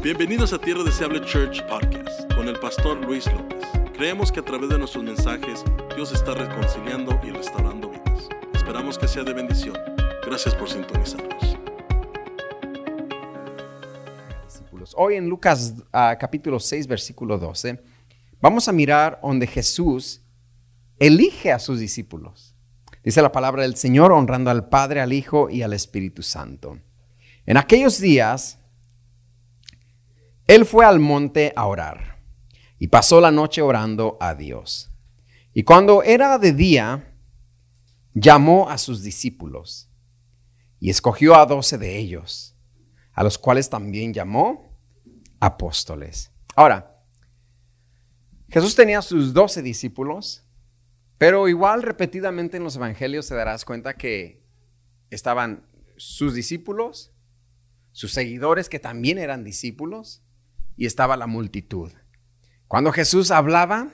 Bienvenidos a Tierra Deseable Church Podcast con el pastor Luis López. Creemos que a través de nuestros mensajes Dios está reconciliando y restaurando vidas. Esperamos que sea de bendición. Gracias por sintonizarnos. Hoy en Lucas ah, capítulo 6, versículo 12, vamos a mirar donde Jesús elige a sus discípulos. Dice la palabra del Señor honrando al Padre, al Hijo y al Espíritu Santo. En aquellos días, Él fue al monte a orar y pasó la noche orando a Dios. Y cuando era de día, llamó a sus discípulos y escogió a doce de ellos, a los cuales también llamó apóstoles. Ahora, Jesús tenía sus doce discípulos, pero igual repetidamente en los evangelios te darás cuenta que estaban sus discípulos, sus seguidores que también eran discípulos, y estaba la multitud. Cuando Jesús hablaba,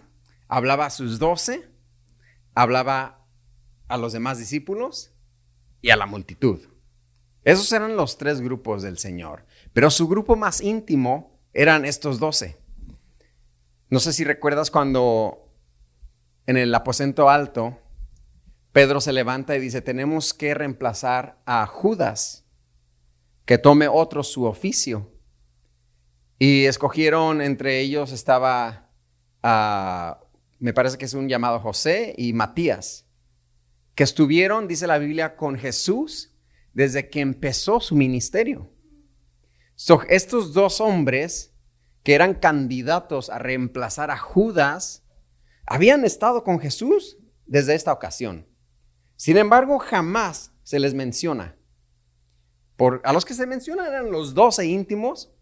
hablaba a sus doce, hablaba a los demás discípulos y a la multitud. Esos eran los tres grupos del Señor, pero su grupo más íntimo eran estos doce. No sé si recuerdas cuando en el aposento alto Pedro se levanta y dice, tenemos que reemplazar a Judas, que tome otro su oficio. Y escogieron, entre ellos estaba, ah, me parece que es un llamado José y Matías, que estuvieron, dice la Biblia, con Jesús desde que empezó su ministerio. Estos dos hombres que eran candidatos a reemplazar a Judas, habían estado con Jesús desde esta ocasión. Sin embargo, jamás se les menciona. Por, a los que se mencionan eran los doce íntimos.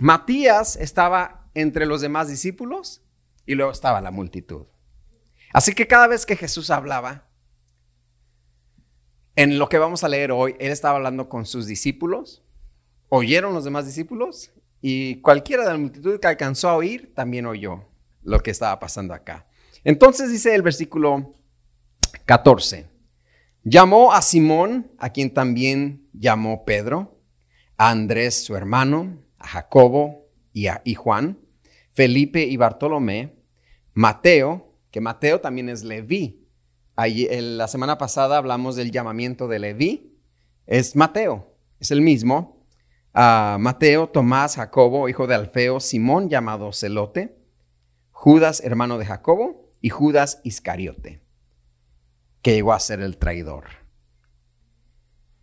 Matías estaba entre los demás discípulos y luego estaba la multitud. Así que cada vez que Jesús hablaba, en lo que vamos a leer hoy, él estaba hablando con sus discípulos, oyeron los demás discípulos y cualquiera de la multitud que alcanzó a oír también oyó lo que estaba pasando acá. Entonces dice el versículo 14, llamó a Simón, a quien también llamó Pedro, a Andrés su hermano, Jacobo y a Juan, Felipe y Bartolomé, Mateo, que Mateo también es Leví, en la semana pasada hablamos del llamamiento de Leví. Es Mateo, es el mismo. Mateo, Tomás, Jacobo, hijo de Alfeo, Simón, llamado Celote, Judas, hermano de Jacobo, y Judas Iscariote, que llegó a ser el traidor.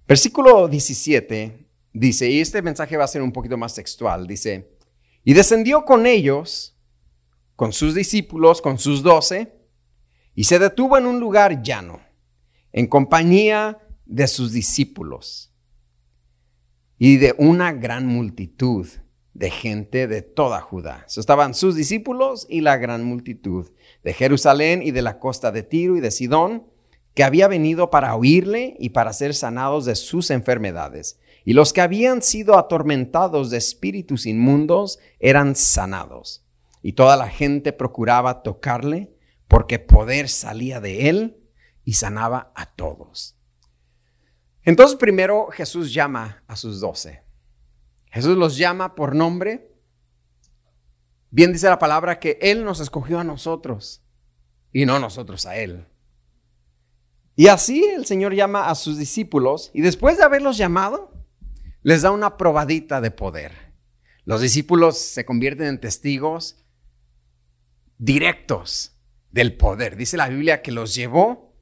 Versículo 17 dice, y este mensaje va a ser un poquito más textual, dice, y descendió con ellos, con sus discípulos, con sus doce, y se detuvo en un lugar llano, en compañía de sus discípulos y de una gran multitud de gente de toda Judá. estaban sus discípulos y la gran multitud de Jerusalén y de la costa de Tiro y de Sidón, que había venido para oírle y para ser sanados de sus enfermedades. Y los que habían sido atormentados de espíritus inmundos eran sanados. Y toda la gente procuraba tocarle porque poder salía de él y sanaba a todos. Entonces primero Jesús llama a sus doce. Jesús los llama por nombre. Bien dice la palabra que Él nos escogió a nosotros y no nosotros a Él. Y así el Señor llama a sus discípulos y después de haberlos llamado, les da una probadita de poder. Los discípulos se convierten en testigos directos del poder. Dice la Biblia que los llevó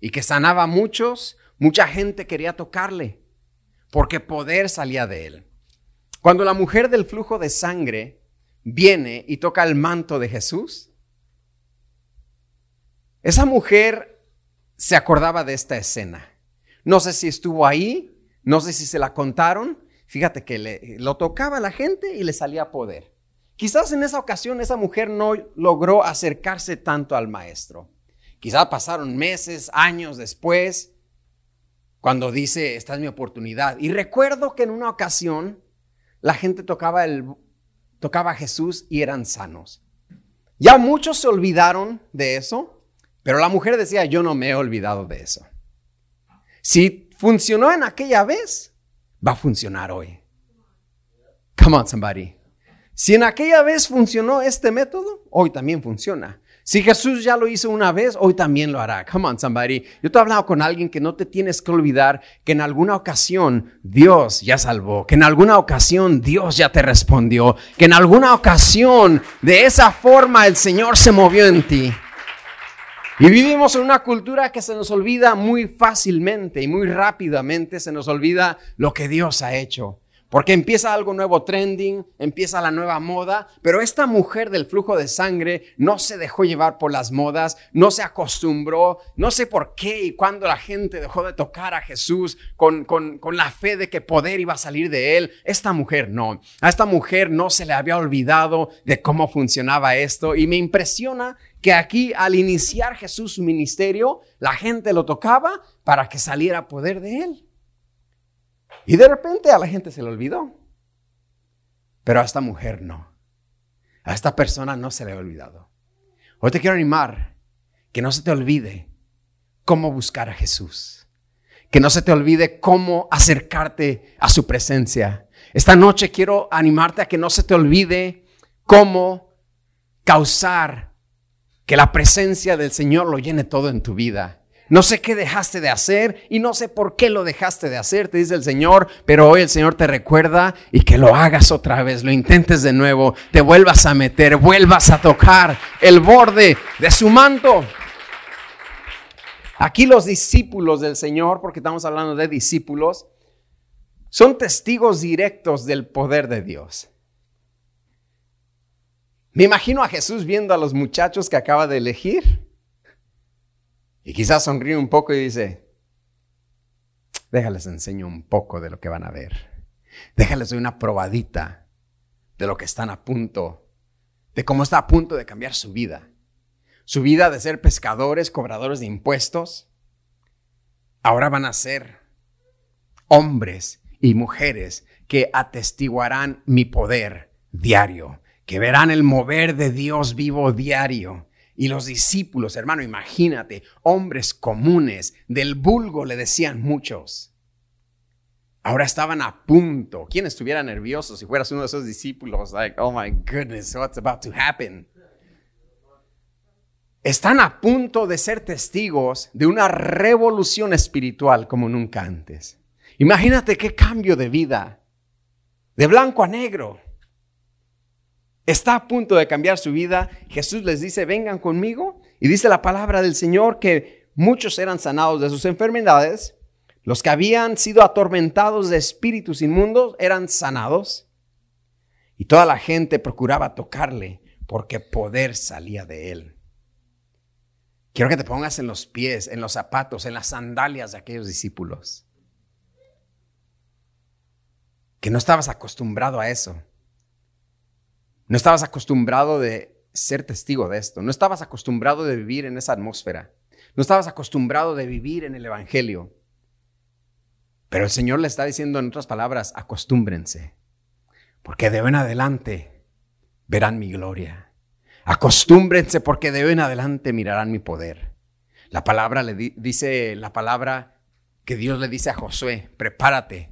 y que sanaba a muchos. Mucha gente quería tocarle porque poder salía de él. Cuando la mujer del flujo de sangre viene y toca el manto de Jesús, esa mujer se acordaba de esta escena. No sé si estuvo ahí, no sé si se la contaron. Fíjate que le, lo tocaba la gente y le salía poder. Quizás en esa ocasión esa mujer no logró acercarse tanto al maestro. Quizás pasaron meses, años después, cuando dice, esta es mi oportunidad. Y recuerdo que en una ocasión la gente tocaba, el, tocaba a Jesús y eran sanos. Ya muchos se olvidaron de eso, pero la mujer decía, yo no me he olvidado de eso. Si funcionó en aquella vez, va a funcionar hoy. Come on, somebody. Si en aquella vez funcionó este método, hoy también funciona. Si Jesús ya lo hizo una vez, hoy también lo hará. Come on, somebody. Yo te he hablado con alguien que no te tienes que olvidar que en alguna ocasión Dios ya salvó, que en alguna ocasión Dios ya te respondió, que en alguna ocasión de esa forma el Señor se movió en ti. Y vivimos en una cultura que se nos olvida muy fácilmente y muy rápidamente se nos olvida lo que Dios ha hecho. Porque empieza algo nuevo trending, empieza la nueva moda, pero esta mujer del flujo de sangre no se dejó llevar por las modas, no se acostumbró, no sé por qué y cuando la gente dejó de tocar a Jesús con, con, con la fe de que poder iba a salir de él. Esta mujer no, a esta mujer no se le había olvidado de cómo funcionaba esto y me impresiona que aquí al iniciar Jesús su ministerio, la gente lo tocaba para que saliera poder de él. Y de repente a la gente se le olvidó. Pero a esta mujer no. A esta persona no se le ha olvidado. Hoy te quiero animar que no se te olvide cómo buscar a Jesús. Que no se te olvide cómo acercarte a su presencia. Esta noche quiero animarte a que no se te olvide cómo causar que la presencia del Señor lo llene todo en tu vida. No sé qué dejaste de hacer y no sé por qué lo dejaste de hacer, te dice el Señor, pero hoy el Señor te recuerda y que lo hagas otra vez, lo intentes de nuevo, te vuelvas a meter, vuelvas a tocar el borde de su manto. Aquí los discípulos del Señor, porque estamos hablando de discípulos, son testigos directos del poder de Dios. Me imagino a Jesús viendo a los muchachos que acaba de elegir y quizás sonríe un poco y dice, déjales enseño un poco de lo que van a ver. Déjales doy una probadita de lo que están a punto, de cómo está a punto de cambiar su vida. Su vida de ser pescadores, cobradores de impuestos, ahora van a ser hombres y mujeres que atestiguarán mi poder diario, que verán el mover de Dios vivo diario, y los discípulos, hermano, imagínate, hombres comunes, del vulgo le decían muchos. Ahora estaban a punto. ¿Quién estuviera nervioso si fueras uno de esos discípulos? Like, oh my goodness, what's about to happen? Están a punto de ser testigos de una revolución espiritual como nunca antes. Imagínate qué cambio de vida. De blanco a negro está a punto de cambiar su vida, Jesús les dice, vengan conmigo. Y dice la palabra del Señor que muchos eran sanados de sus enfermedades. Los que habían sido atormentados de espíritus inmundos eran sanados. Y toda la gente procuraba tocarle porque poder salía de él. Quiero que te pongas en los pies, en los zapatos, en las sandalias de aquellos discípulos. Que no estabas acostumbrado a eso. No estabas acostumbrado de ser testigo de esto. No estabas acostumbrado de vivir en esa atmósfera. No estabas acostumbrado de vivir en el Evangelio. Pero el Señor le está diciendo en otras palabras, acostúmbrense, porque de hoy en adelante verán mi gloria. Acostúmbrense porque de hoy en adelante mirarán mi poder. La palabra le dice, la palabra que Dios le dice a Josué, prepárate,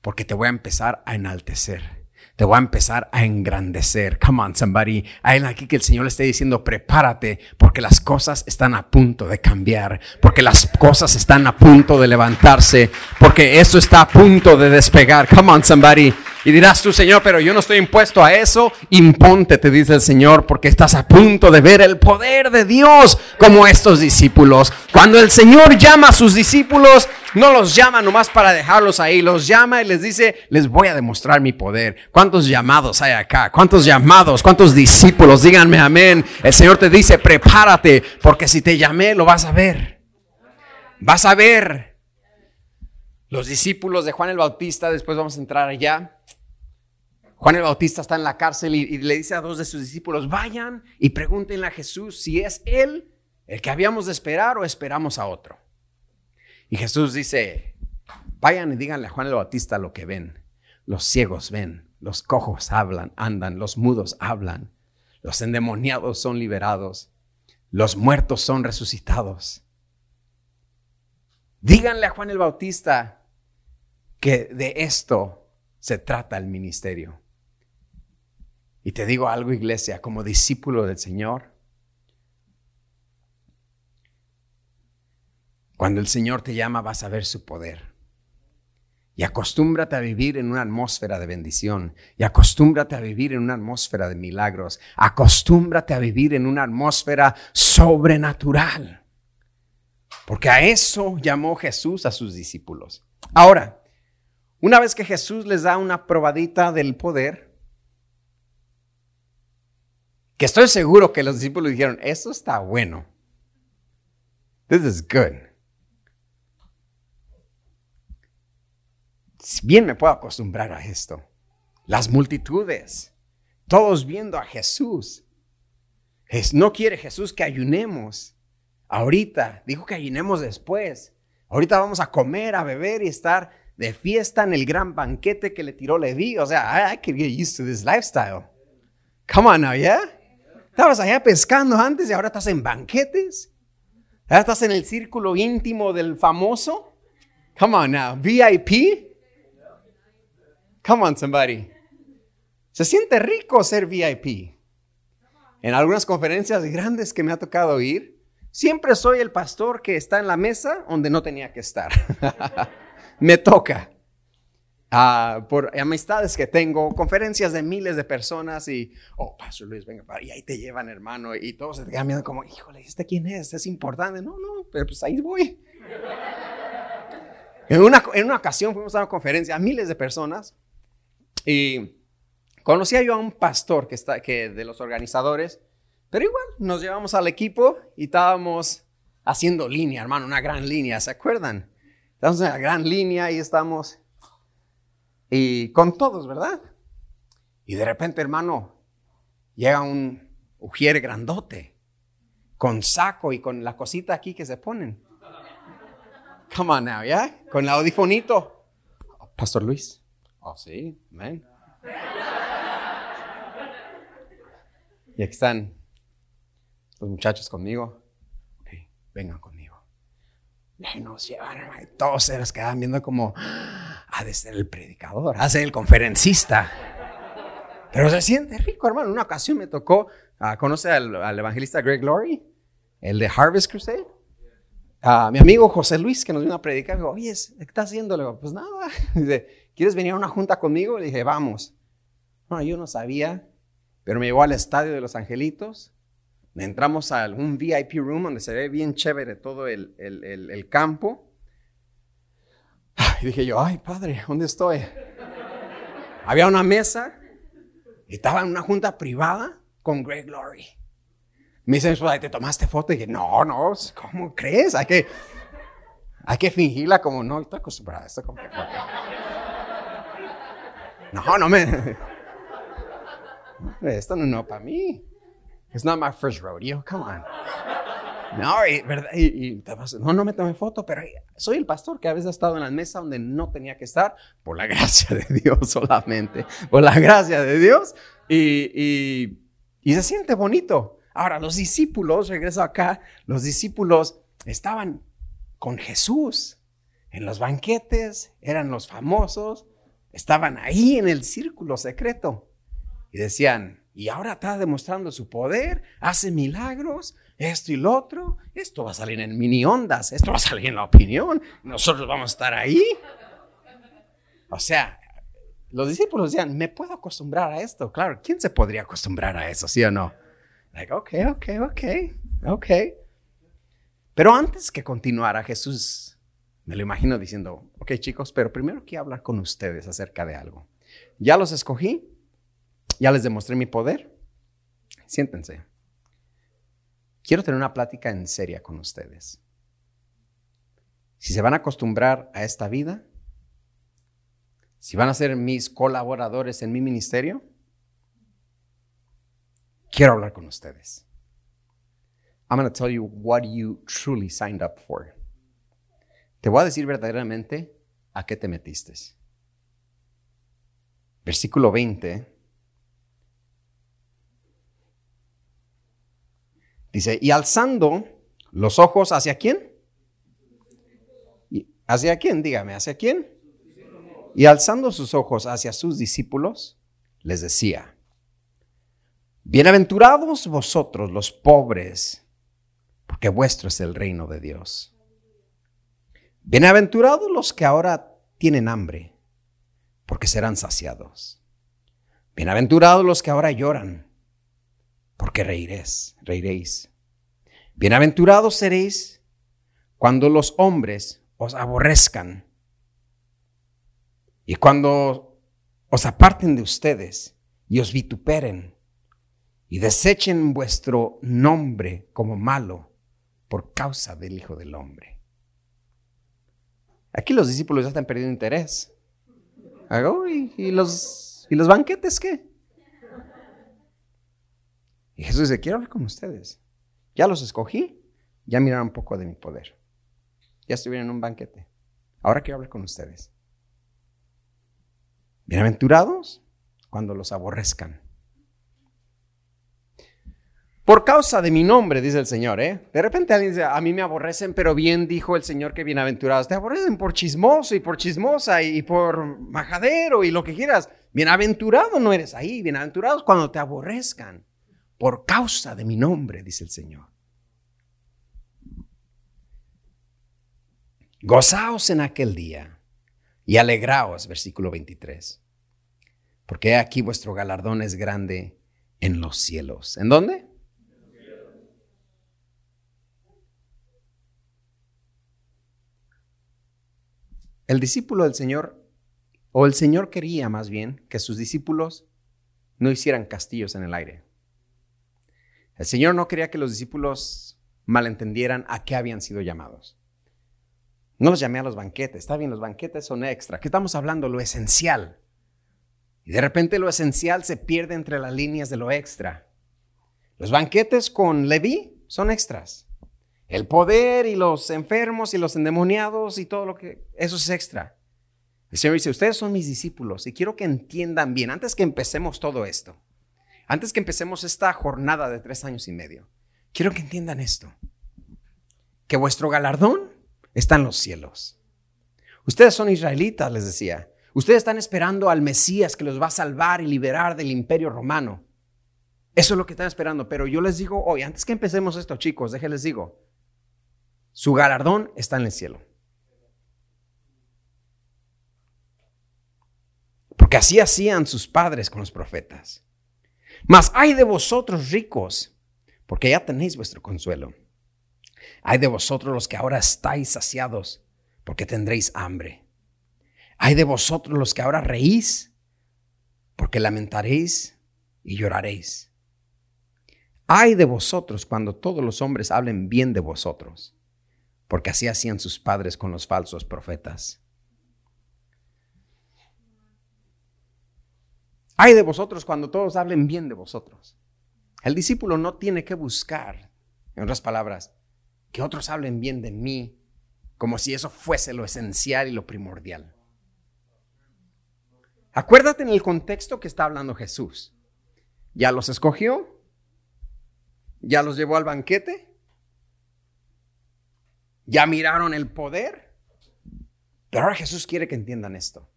porque te voy a empezar a enaltecer te voy a empezar a engrandecer. Come on, somebody. Hay aquí que el Señor le esté diciendo, prepárate, porque las cosas están a punto de cambiar, porque las cosas están a punto de levantarse, porque eso está a punto de despegar. Come on, somebody. Y dirás tú, Señor, pero yo no estoy impuesto a eso. Imponte, te dice el Señor, porque estás a punto de ver el poder de Dios como estos discípulos. Cuando el Señor llama a sus discípulos, no los llama nomás para dejarlos ahí, los llama y les dice, les voy a demostrar mi poder. ¿Cuántos llamados hay acá? ¿Cuántos llamados? ¿Cuántos discípulos? Díganme amén. El Señor te dice, prepárate, porque si te llamé, lo vas a ver. Vas a ver. Los discípulos de Juan el Bautista, después vamos a entrar allá Juan el Bautista está en la cárcel y, le dice a dos de sus discípulos, vayan y pregúntenle a Jesús si es él el que habíamos de esperar o esperamos a otro. Y Jesús dice, vayan y díganle a Juan el Bautista lo que ven. Los ciegos ven, los cojos hablan, andan, los mudos hablan, los endemoniados son liberados, los muertos son resucitados. Díganle a Juan el Bautista que de esto se trata el ministerio Y te digo algo, iglesia, como discípulo del Señor, cuando el Señor te llama vas a ver su poder. Y acostúmbrate a vivir en una atmósfera de bendición. Y acostúmbrate a vivir en una atmósfera de milagros. Acostúmbrate a vivir en una atmósfera sobrenatural. Porque a eso llamó Jesús a sus discípulos. Ahora, una vez que Jesús les da una probadita del poder, que estoy seguro que los discípulos dijeron, eso está bueno. This is good. Bien me puedo acostumbrar a esto. Las multitudes, todos viendo a Jesús. No quiere Jesús que ayunemos. Ahorita, dijo que ayunemos después. Ahorita vamos a comer, a beber y estar de fiesta en el gran banquete que le tiró Levi. O sea, I, I could get used to this lifestyle. Come on now, yeah? Estabas allá pescando antes y ahora estás en banquetes. Ahora estás en el círculo íntimo del famoso. Come on now, VIP. Come on, somebody. Se siente rico ser VIP. En algunas conferencias grandes que me ha tocado ir, siempre soy el pastor que está en la mesa donde no tenía que estar. me toca. Ah, por amistades que tengo, conferencias de miles de personas y, oh, Pastor Luis, venga, y ahí te llevan, hermano, y todos se te quedan viendo como, híjole, ¿este quién es? Es importante. No, no, pero pues ahí voy. en, una, en una ocasión fuimos a una conferencia a miles de personas y conocía yo a un pastor que está, que de los organizadores, pero igual nos llevamos al equipo y estábamos haciendo línea, hermano, una gran línea, ¿se acuerdan? Estamos en la gran línea y estamos y con todos, ¿verdad? Y de repente, hermano, llega un ujier grandote con saco y con la cosita aquí que se ponen. Come on now, ¿ya? Con el audifonito. Pastor Luis. Oh, sí, amén. Y aquí están los muchachos conmigo. Ok, vengan conmigo. Y nos llevaron, todos se nos quedaban viendo como, ha de ser el predicador, ha de ser el conferencista. Pero se siente rico, hermano. Una ocasión me tocó, uh, ¿conoce al, evangelista Greg Laurie? El de Harvest Crusade. Uh, mi amigo José Luis, que nos vino a predicar, dijo, oye, ¿qué estás haciendo? Pues nada. Dice, ¿quieres venir a una junta conmigo? Le dije, vamos. No, yo no sabía, pero me llevó al estadio de los Angelitos. Entramos a un VIP room donde se ve bien chévere todo el, el, campo. Y dije yo, ay padre, ¿dónde estoy? Había una mesa y estaba en una junta privada con Greg Laurie. Me dice ¿te tomaste foto? Y dije, no, no, ¿cómo crees? Hay que, hay que fingirla como, no, estoy acostumbrada a esto. No, no me. Esto no, no para mí. It's not my first rodeo, come on. No, y, ¿verdad? Y, no, no me tomé foto, pero soy el pastor que a veces ha estado en la mesa donde no tenía que estar, por la gracia de Dios solamente, por la gracia de Dios, y, y se siente bonito. Ahora, los discípulos, regreso acá, los discípulos estaban con Jesús en los banquetes, eran los famosos, estaban ahí en el círculo secreto y decían, y ahora está demostrando su poder, hace milagros, esto y lo otro, esto va a salir en mini ondas, esto va a salir en la opinión, nosotros vamos a estar ahí. O sea, los discípulos decían, me puedo acostumbrar a esto. Claro, ¿quién se podría acostumbrar a eso, sí o no? Like, ok, ok, ok, ok. Pero antes que continuara, Jesús me lo imagino diciendo, ok chicos, pero primero quiero hablar con ustedes acerca de algo. Ya los escogí, ya les demostré mi poder. Siéntense. Quiero tener una plática en seria con ustedes. Si se van a acostumbrar a esta vida, si van a ser mis colaboradores en mi ministerio, quiero hablar con ustedes. I'm going to tell you what you truly signed up for. Te voy a decir verdaderamente a qué te metiste. Versículo 20. Dice, y alzando los ojos hacia quién? ¿Hacia quién? Dígame, ¿hacia quién? Y alzando sus ojos hacia sus discípulos, les decía, Bienaventurados vosotros los pobres, porque vuestro es el reino de Dios. Bienaventurados los que ahora tienen hambre, porque serán saciados. Bienaventurados los que ahora lloran, porque reiréis, reiréis. Bienaventurados seréis cuando los hombres os aborrezcan y cuando os aparten de ustedes y os vituperen y desechen vuestro nombre como malo por causa del Hijo del Hombre. Aquí los discípulos ya están perdiendo interés. ¿Y, los, ¿Y los banquetes qué? Y Jesús dice, quiero hablar con ustedes. Ya los escogí, ya miraron un poco de mi poder. Ya estuvieron en un banquete. Ahora quiero hablar con ustedes. Bienaventurados cuando los aborrezcan. Por causa de mi nombre, dice el Señor, ¿eh? De repente alguien dice, a mí me aborrecen, pero bien dijo el Señor que bienaventurados. Te aborrecen por chismoso y por chismosa y por majadero y lo que quieras. Bienaventurado no eres ahí, bienaventurados cuando te aborrezcan. Por causa de mi nombre, dice el Señor. Gozaos en aquel día y alegraos, versículo 23. Porque aquí vuestro galardón es grande en los cielos. ¿En dónde? El discípulo del Señor, o el Señor quería más bien que sus discípulos no hicieran castillos en el aire. El Señor no quería que los discípulos malentendieran a qué habían sido llamados. No los llamé a los banquetes, está bien, los banquetes son extra. ¿Qué estamos hablando? Lo esencial. Y de repente lo esencial se pierde entre las líneas de lo extra. Los banquetes con Leví son extras. El poder y los enfermos y los endemoniados y todo lo que... Eso es extra. El Señor dice, ustedes son mis discípulos y quiero que entiendan bien, antes que empecemos todo esto, antes que empecemos esta jornada de tres años y medio, quiero que entiendan esto, que vuestro galardón está en los cielos. Ustedes son israelitas, les decía. Ustedes están esperando al Mesías que los va a salvar y liberar del imperio romano. Eso es lo que están esperando. Pero yo les digo hoy, antes que empecemos esto, chicos, déjenles digo, su galardón está en el cielo. Porque así hacían sus padres con los profetas. Mas hay de vosotros ricos, porque ya tenéis vuestro consuelo. Hay de vosotros los que ahora estáis saciados, porque tendréis hambre. Hay de vosotros los que ahora reís, porque lamentaréis y lloraréis. Hay de vosotros cuando todos los hombres hablen bien de vosotros porque así hacían sus padres con los falsos profetas. Hay de vosotros cuando todos hablen bien de vosotros. El discípulo no tiene que buscar, en otras palabras, que otros hablen bien de mí, como si eso fuese lo esencial y lo primordial. Acuérdate en el contexto que está hablando Jesús. Ya los escogió, ya los llevó al banquete, ya miraron el poder. Pero ahora Jesús quiere que entiendan esto.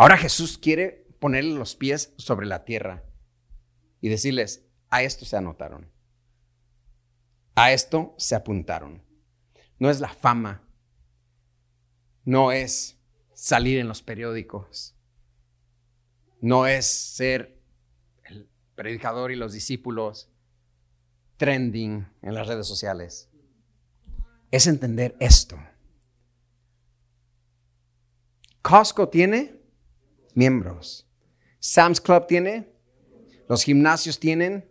Ahora Jesús quiere ponerle los pies sobre la tierra y decirles, a esto se anotaron. A esto se apuntaron. No es la fama. No es salir en los periódicos. No es ser el predicador y los discípulos trending en las redes sociales es entender esto. Costco tiene miembros. Sam's Club tiene. Los gimnasios tienen.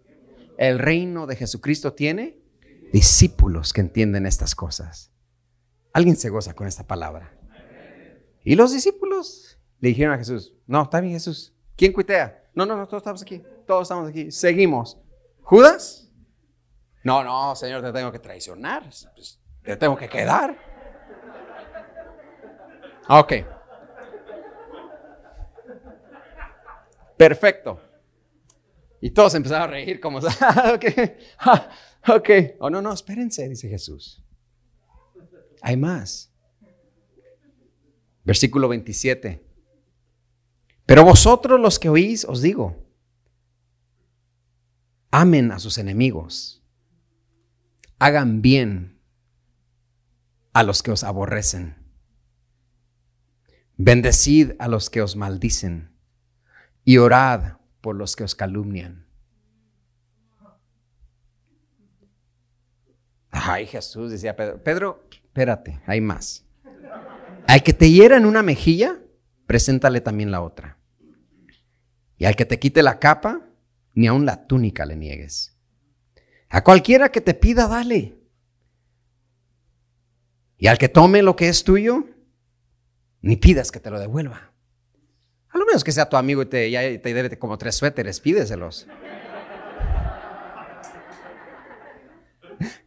El reino de Jesucristo tiene discípulos que entienden estas cosas. Alguien se goza con esta palabra. Y los discípulos le dijeron a Jesús, no, está bien Jesús. ¿Quién cuitea? No, no, no, todos estamos aquí. Todos estamos aquí. Seguimos. ¿Judas? No, no, Señor, te tengo que traicionar. Pues, te tengo que quedar. Ok. Perfecto. Y todos empezaron a reír como, ok, ok. Oh, no, no, espérense, dice Jesús. Hay más. Versículo 27. Pero vosotros los que oís, os digo, Amen a sus enemigos. Hagan bien a los que os aborrecen. Bendecid a los que os maldicen y orad por los que os calumnian. Ay, Jesús, decía Pedro. Pedro, espérate, hay más. Al que te hiera en una mejilla, preséntale también la otra. Y al que te quite la capa, ni aun la túnica le niegues. A cualquiera que te pida, dale. Y al que tome lo que es tuyo, ni pidas que te lo devuelva. Lo menos que sea tu amigo y te, ya como tres suéteres, pídeselos.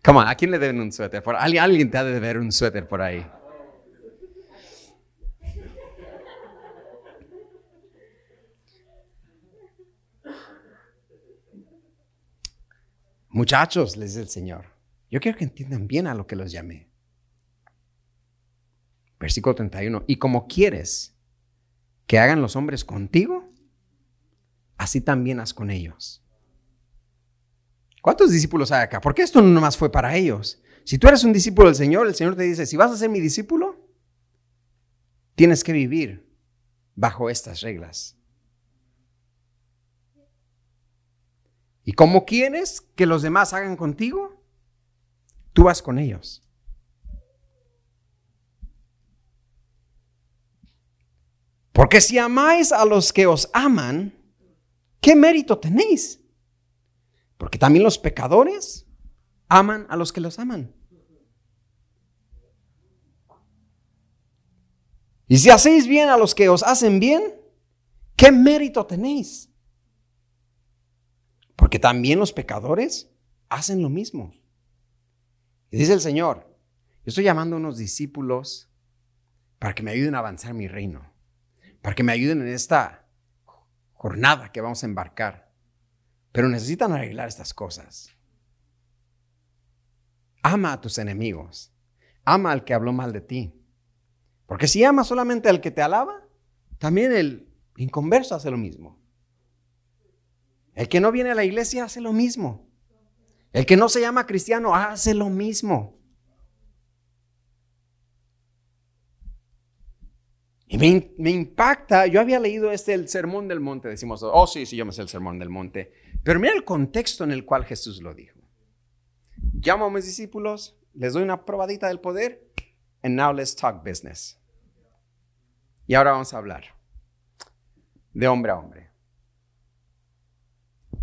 Come on, ¿a quién le deben un suéter? Por, alguien, alguien te ha de deber un suéter por ahí. Muchachos, les dice el Señor, yo quiero que entiendan bien a lo que los llamé. Versículo 31. Y como quieres que hagan los hombres contigo, así también haz con ellos. ¿Cuántos discípulos hay acá? Porque esto no nomás fue para ellos. Si tú eres un discípulo del Señor, el Señor te dice, si vas a ser mi discípulo, tienes que vivir bajo estas reglas. Y como quieres que los demás hagan contigo, tú vas con ellos. Porque si amáis a los que os aman, ¿qué mérito tenéis? Porque también los pecadores aman a los que los aman. Y si hacéis bien a los que os hacen bien, ¿qué mérito tenéis? Porque también los pecadores hacen lo mismo. Y dice el Señor, yo estoy llamando a unos discípulos para que me ayuden a avanzar mi reino, para que me ayuden en esta jornada que vamos a embarcar. Pero necesitan arreglar estas cosas. Ama a tus enemigos. Ama al que habló mal de ti. Porque si amas solamente al que te alaba, también el inconverso hace lo mismo. El que no viene a la iglesia hace lo mismo. El que no se llama cristiano hace lo mismo. Y me, impacta, yo había leído este, el Sermón del Monte, decimos, oh sí, sí, yo me sé el Sermón del Monte, pero mira el contexto en el cual Jesús lo dijo. Llamo a mis discípulos, les doy una probadita del poder, and now let's talk business. Y ahora vamos a hablar de hombre a hombre.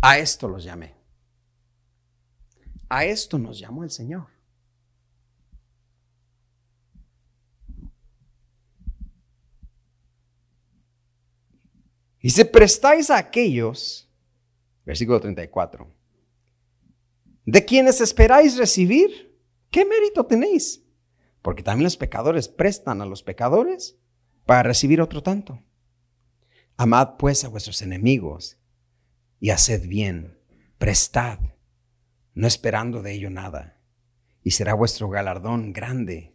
A esto los llamé. A esto nos llamó el Señor. Y si prestáis a aquellos, versículo 34, de quienes esperáis recibir, ¿qué mérito tenéis? Porque también los pecadores prestan a los pecadores para recibir otro tanto. Amad pues a vuestros enemigos y haced bien, prestad, no esperando de ello nada, y será vuestro galardón grande,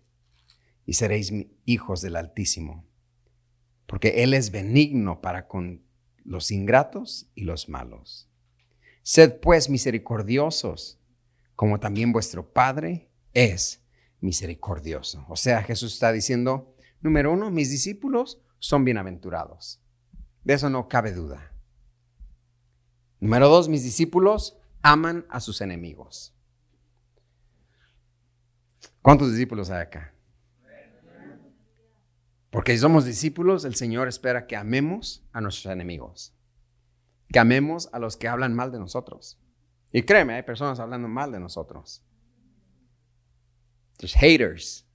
y seréis hijos del Altísimo, porque Él es benigno para con los ingratos y los malos. Sed pues misericordiosos, como también vuestro Padre es misericordioso. O sea, Jesús está diciendo, número uno, mis discípulos son bienaventurados. De eso no cabe duda. Número dos, mis discípulos aman a sus enemigos. ¿Cuántos discípulos hay acá? Porque somos discípulos, el Señor espera que amemos a nuestros enemigos, que amemos a los que hablan mal de nosotros. Y créeme, hay personas hablando mal de nosotros. There's haters.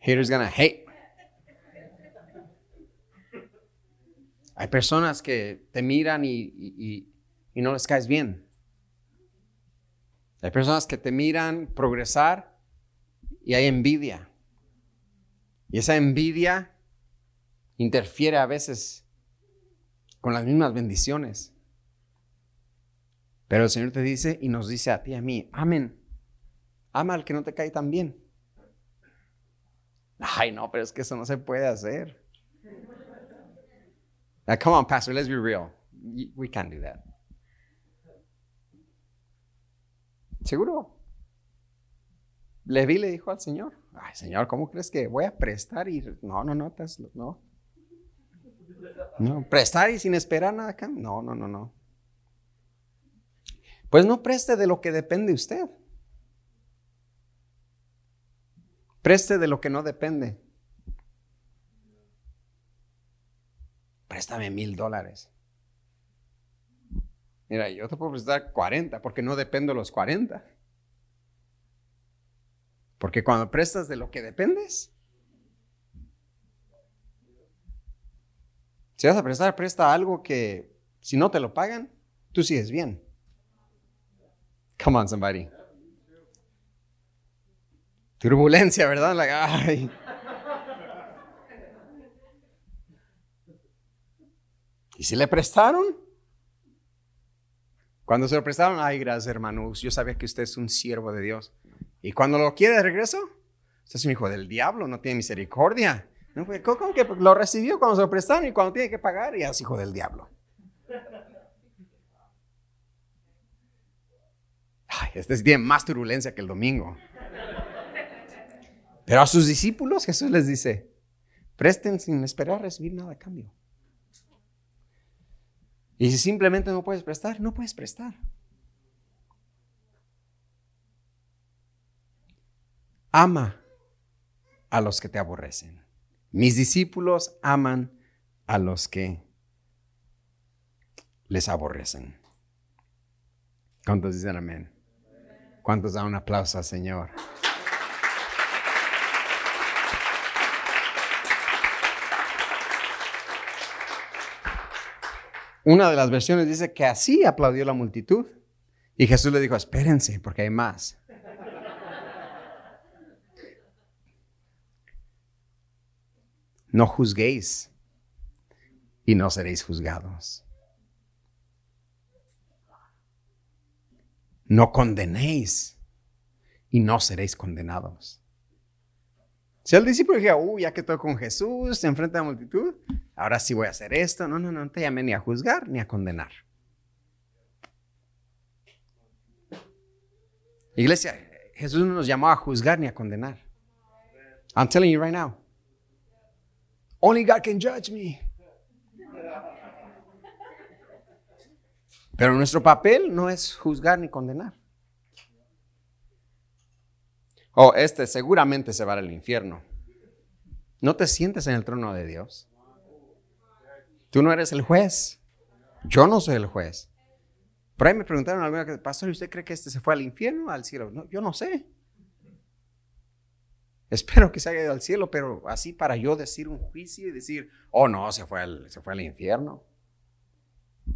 Haters gonna hate. Hay personas que te miran y, no les caes bien. Hay personas que te miran progresar y hay envidia. Y esa envidia interfiere a veces con las mismas bendiciones. Pero el Señor te dice y nos dice a ti y a mí, amén. Ama al que no te cae tan bien. Ay, no, pero es que eso no se puede hacer. Come on, Pastor, let's be real. We can't do that. ¿Seguro? Leví le dijo al Señor, ay Señor, ¿cómo crees que voy a prestar? Y no, no, no, no. No, prestar y sin esperar nada acá. No, no, no, no. Pues no preste de lo que depende usted. Preste de lo que no depende. Préstame mil dólares. Mira, yo te puedo prestar 40 porque no dependo de los 40. Porque cuando prestas de lo que dependes, si vas a prestar, presta algo que si no te lo pagan, tú sigues bien. Come on, somebody. Turbulencia, ¿verdad? Ay. ¿Y si le prestaron? Cuando se lo prestaron, ay, gracias, hermanos. Yo sabía que usted es un siervo de Dios. Y cuando lo quiere de regreso, usted es un hijo del diablo, no tiene misericordia. Pues, ¿Cómo que lo recibió cuando se lo prestaron y cuando tiene que pagar, ya es hijo del diablo? Ay, este tiene más turbulencia que el domingo. Pero a sus discípulos Jesús les dice, presten sin esperar recibir nada a cambio. Y si simplemente no puedes prestar, no puedes prestar. Ama a los que te aborrecen. Mis discípulos aman a los que les aborrecen. ¿Cuántos dicen amén? ¿Cuántos dan un aplauso al Señor? Una de las versiones dice que así aplaudió la multitud. Y Jesús le dijo, espérense, porque hay más. No juzguéis y no seréis juzgados. No condenéis y no seréis condenados. Si el discípulo dijera, uy, ya que estoy con Jesús, se enfrenta a la multitud, ahora sí voy a hacer esto. No, no, no, no te llamé ni a juzgar ni a condenar. Iglesia, Jesús no nos llamó a juzgar ni a condenar. I'm telling you right now. Only God can judge me. Pero nuestro papel no es juzgar ni condenar. Oh, este seguramente se va al infierno. No te sientes en el trono de Dios. Tú no eres el juez. Yo no soy el juez. Por ahí me preguntaron alguna vez, pastor, ¿y usted cree que este se fue al infierno o al cielo? No, yo no sé. Espero que se haya ido al cielo, pero así para yo decir un juicio y decir, oh no, se fue al, se fue al infierno.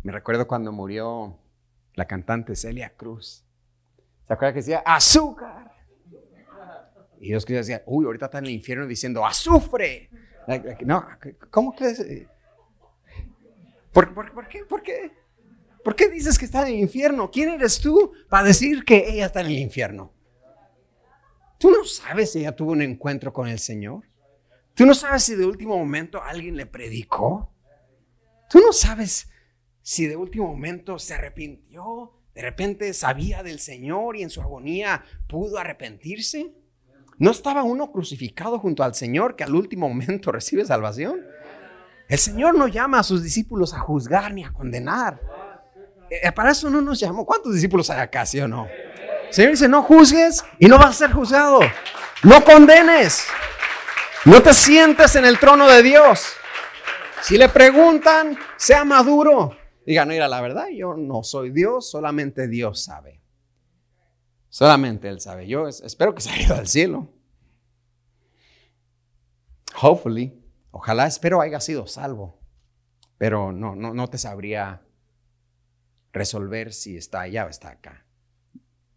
Me recuerdo cuando murió la cantante Celia Cruz. ¿Se acuerda que decía azúcar? Y Dios decía, uy, ahorita está en el infierno diciendo azufre. No, ¿cómo crees? ¿Por, por, por qué? ¿Por qué? ¿Por qué dices que está en el infierno? ¿Quién eres tú para decir que ella está en el infierno? Tú no sabes si ella tuvo un encuentro con el Señor. Tú no sabes si de último momento alguien le predicó. Tú no sabes si de último momento se arrepintió, de repente sabía del Señor y en su agonía pudo arrepentirse. ¿No estaba uno crucificado junto al Señor que al último momento recibe salvación? El Señor no llama a sus discípulos a juzgar ni a condenar. Eh, para eso no nos llamó. ¿Cuántos discípulos hay acá, sí o no? El Señor dice, no juzgues y no vas a ser juzgado. No condenes. No te sientes en el trono de Dios. Si le preguntan, sea maduro. Diga, no, mira, la verdad, yo no soy Dios, solamente Dios sabe. Solamente Él sabe. Yo es- espero que se haya ido al cielo. Hopefully. Ojalá, espero haya sido salvo. Pero no, no, no te sabría resolver si está allá o está acá.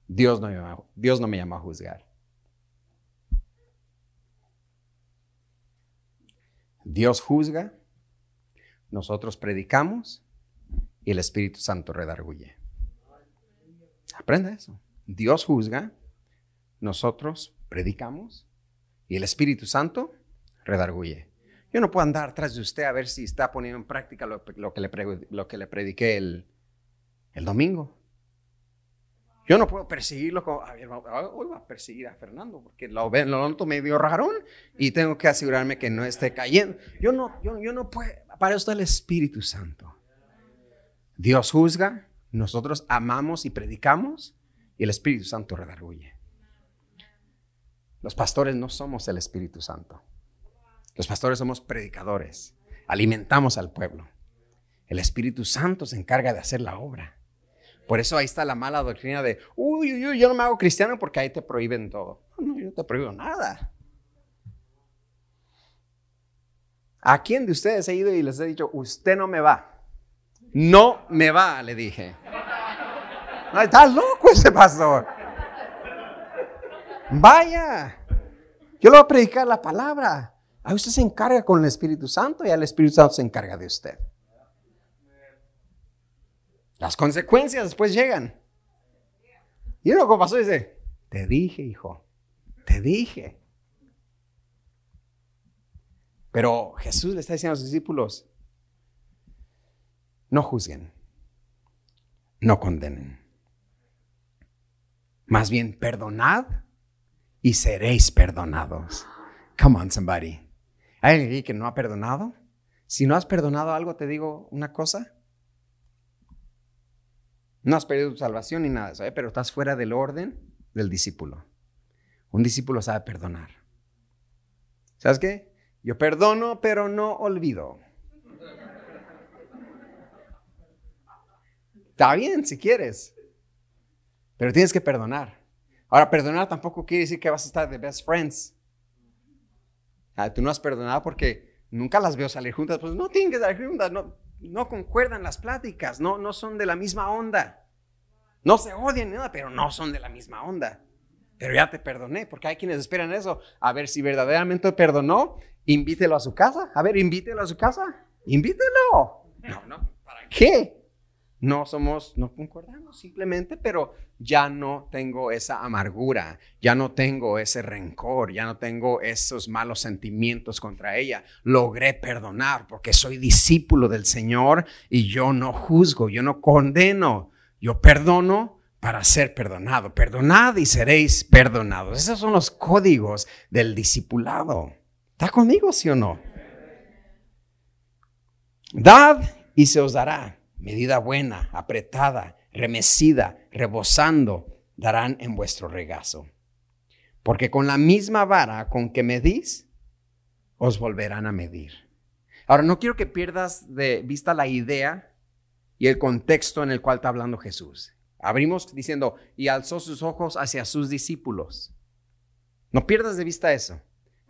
Dios no me Dios no me llama a juzgar. Dios juzga, nosotros predicamos y el Espíritu Santo redarguye. Aprenda eso. Dios juzga, nosotros predicamos y el Espíritu Santo redarguye. Yo no puedo andar atrás de usted a ver si está poniendo en práctica lo, que, le, lo prediqué el, domingo. Yo no puedo perseguirlo como, a ver, hoy va a perseguir a Fernando porque lo, lo noto medio rarón y tengo que asegurarme que no esté cayendo. Yo no, yo, yo no puedo, para esto el Espíritu Santo. Dios juzga, nosotros amamos y predicamos y el Espíritu Santo redarguye. Los pastores no somos el Espíritu Santo. Los pastores somos predicadores, alimentamos al pueblo. El Espíritu Santo se encarga de hacer la obra. Por eso ahí está la mala doctrina de, uy, uy, uy, yo no me hago cristiano porque ahí te prohíben todo. No, yo no te prohíbo nada. ¿A quién de ustedes he ido y les he dicho, usted no me va? No me va, le dije. Está loco ese pastor. Vaya, yo le voy a predicar la palabra. A usted se encarga con el Espíritu Santo y el Espíritu Santo se encarga de usted. Las consecuencias después llegan. Y uno como pasó dice, te dije, hijo, te dije. Pero Jesús le está diciendo a sus discípulos, no juzguen, no condenen. Más bien, perdonad y seréis perdonados. Come on, somebody. ¿Hay alguien que no ha perdonado? Si no has perdonado algo, te digo una cosa. No has perdido tu salvación ni nada de eso, ¿eh? pero estás fuera del orden del discípulo. Un discípulo sabe perdonar. ¿Sabes qué? Yo perdono, pero no olvido. Está bien si quieres, pero tienes que perdonar. Ahora, perdonar tampoco quiere decir que vas a estar de best friends. Ah, tú no has perdonado porque nunca las veo salir juntas. Pues no tienen que salir juntas, no, no concuerdan las pláticas, no, no son de la misma onda. No se odian ni nada, pero no son de la misma onda. Pero ya te perdoné, porque hay quienes esperan eso. A ver si verdaderamente perdonó, invítelo a su casa. A ver, invítelo a su casa. Invítelo. No, no, ¿para qué? No somos, no concordamos simplemente, pero ya no tengo esa amargura, ya no tengo ese rencor, ya no tengo esos malos sentimientos contra ella. Logré perdonar porque soy discípulo del Señor y yo no juzgo, yo no condeno, yo perdono para ser perdonado. Perdonad y seréis perdonados. Esos son los códigos del discipulado. ¿Está conmigo, sí o no? Dad y se os dará medida buena, apretada, remecida, rebosando, darán en vuestro regazo. Porque con la misma vara con que medís, os volverán a medir. Ahora, no quiero que pierdas de vista la idea y el contexto en el cual está hablando Jesús. Abrimos diciendo, y alzó sus ojos hacia sus discípulos. No pierdas de vista eso.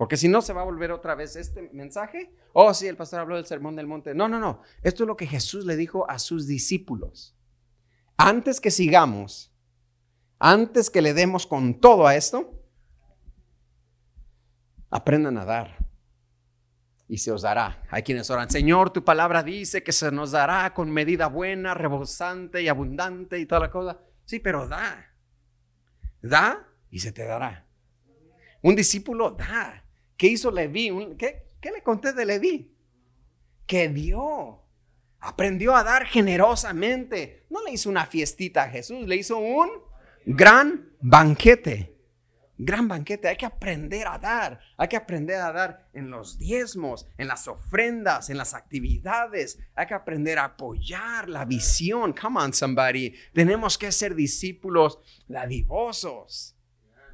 Porque si no, se va a volver otra vez este mensaje. Oh, sí, el pastor habló del sermón del monte. No, no, no. Esto es lo que Jesús le dijo a sus discípulos. Antes que sigamos, antes que le demos con todo a esto, aprendan a dar y se os dará. Hay quienes oran, Señor, tu palabra dice que se nos dará con medida buena, rebosante y abundante y toda la cosa. Sí, pero da. Da y se te dará. Un discípulo da. ¿Qué hizo Leví? ¿Qué, le conté de Leví? Que dio. Aprendió a dar generosamente. No le hizo una fiestita a Jesús, le hizo un gran banquete. Gran banquete. Hay que aprender a dar. Hay que aprender a dar en los diezmos, en las ofrendas, en las actividades. Hay que aprender a apoyar la visión. Come on, somebody. Tenemos que ser discípulos ladivosos.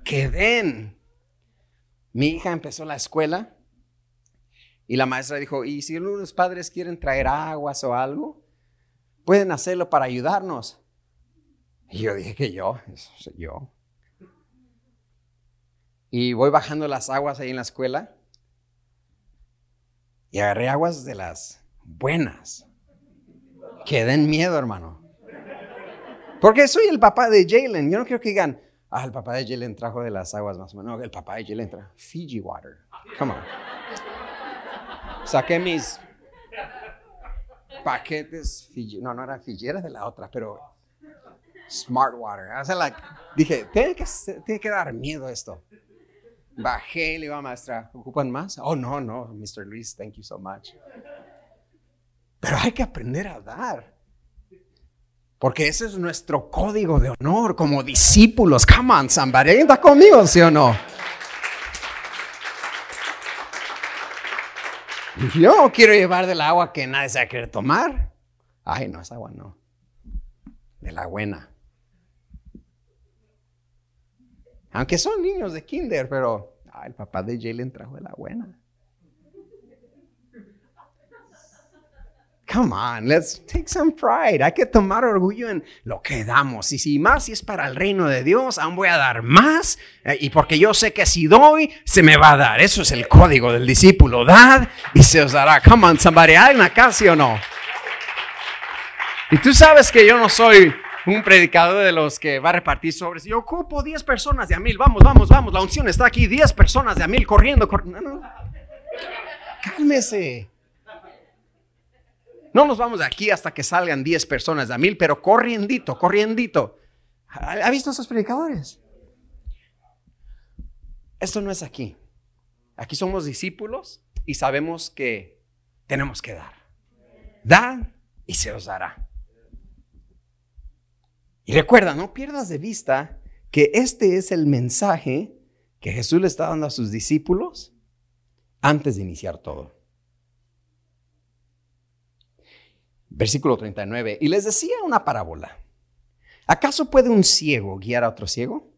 Que den, mi hija empezó la escuela y la maestra dijo, y si los padres quieren traer aguas o algo, pueden hacerlo para ayudarnos. Y yo dije que yo, eso soy yo. Y voy bajando las aguas ahí en la escuela y agarré aguas de las buenas, que den miedo, hermano. Porque soy el papá de Jalen. Yo no quiero que digan, Ah, el papá de Jalen trajo de las aguas más o menos. No, el papá de Jalen trajo Fiji water. Come on. Saqué mis paquetes Fiji. No, no era Fiji, era de la otra, pero Smart water. O sea, dije, tiene que, tiene que dar miedo esto. Bajé y le digo a maestra, ¿ocupan más? Oh, no, no, Mr. Luis, thank you so much. Pero hay que aprender a dar. Porque ese es nuestro código de honor como discípulos. Come on, somebody. ¿Está conmigo, sí o no? Yo quiero llevar del agua que nadie se va a querer tomar. Ay, no, esa agua no. De la buena. Aunque son niños de kinder, pero el papá de Jalen trajo de la buena. Come on, let's take some pride. Hay que tomar orgullo en lo que damos. Y si más si es para el reino de Dios, aún voy a dar más. Eh, y porque yo sé que si doy, se me va a dar. Eso es el código del discípulo. Dad y se os dará. Come on, somebody. ¿Hay una casa o no? Y tú sabes que yo no soy un predicador de los que va a repartir sobres. Yo ocupo 10 personas de a mil. Vamos, vamos, vamos. La unción está aquí. 10 personas de a mil corriendo. no. Cálmese. No nos vamos de aquí hasta que salgan 10 personas a mil, pero corriendito, corriendito. ¿Ha visto esos predicadores? Esto no es aquí. Aquí somos discípulos y sabemos que tenemos que dar. Dan y se os dará. Y recuerda, no pierdas de vista que este es el mensaje que Jesús le está dando a sus discípulos antes de iniciar todo. Versículo 39. Y les decía una parábola. ¿Acaso puede un ciego guiar a otro ciego?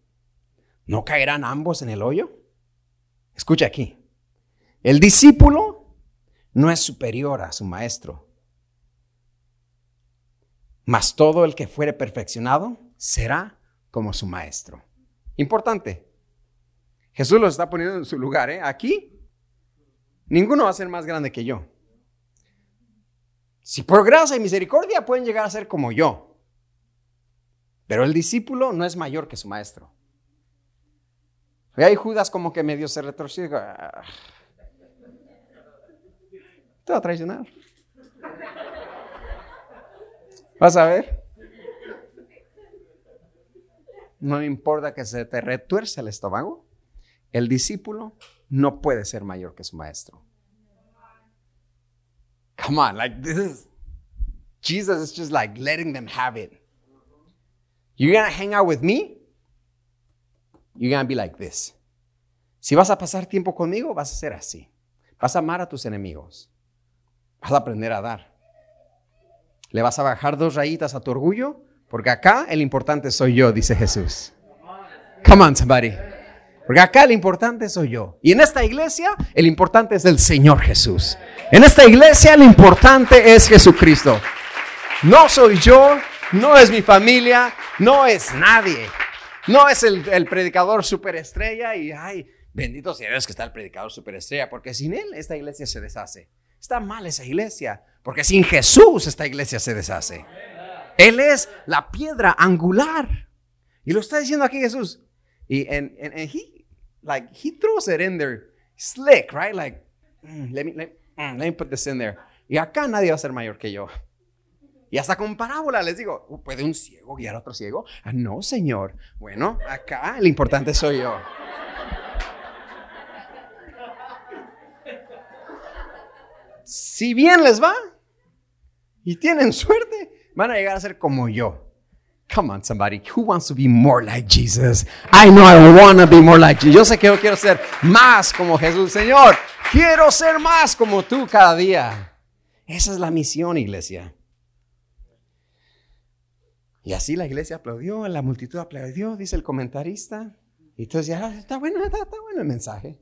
¿No caerán ambos en el hoyo? Escucha aquí. El discípulo no es superior a su maestro, mas todo el que fuere perfeccionado será como su maestro. Importante. Jesús lo está poniendo en su lugar. ¿eh? Aquí, ninguno va a ser más grande que yo. Si por gracia y misericordia pueden llegar a ser como yo. Pero el discípulo no es mayor que su maestro. Y hay Judas como que medio se retorció. Ah, te va a traicionar. ¿Vas a ver? No importa que se te retuerce el estómago. El discípulo no puede ser mayor que su maestro. Come on, like this is Jesus is just like letting them have it. You're gonna hang out with me, you're gonna be like this. Si vas a pasar tiempo conmigo, vas a ser así. Vas a amar a tus enemigos. Vas a aprender a dar. Le vas a bajar dos rayitas a tu orgullo, porque acá el importante soy yo, dice Jesús. Come on, somebody. Porque acá el importante soy yo. Y en esta iglesia el importante es el Señor Jesús. En esta iglesia el importante es Jesucristo. No soy yo, no es mi familia, no es nadie. No es el, predicador superestrella y, ay, bendito sea Dios que está el predicador superestrella, porque sin él esta iglesia se deshace. Está mal esa iglesia, porque sin Jesús esta iglesia se deshace. Él es la piedra angular. Y lo está diciendo aquí Jesús. Y en, en, like he throws it in there slick, right? Like, mm, let, me, mm, let me put this in there. Y acá nadie va a ser mayor que yo. Y hasta con parábola les digo, uh, ¿puede un ciego guiar a otro ciego? Ah, no, señor. Bueno, acá el importante soy yo. Si bien les va y tienen suerte, van a llegar a ser como yo. Come on, somebody. Who wants to be more like Jesus? I know I want to be more like Jesus. Yo sé que yo quiero ser más como Jesús. Señor, quiero ser más como tú cada día. Esa es la misión, iglesia. Y así la iglesia aplaudió, la multitud aplaudió, dice el comentarista. Y entonces ya está bueno, está, está bueno el mensaje.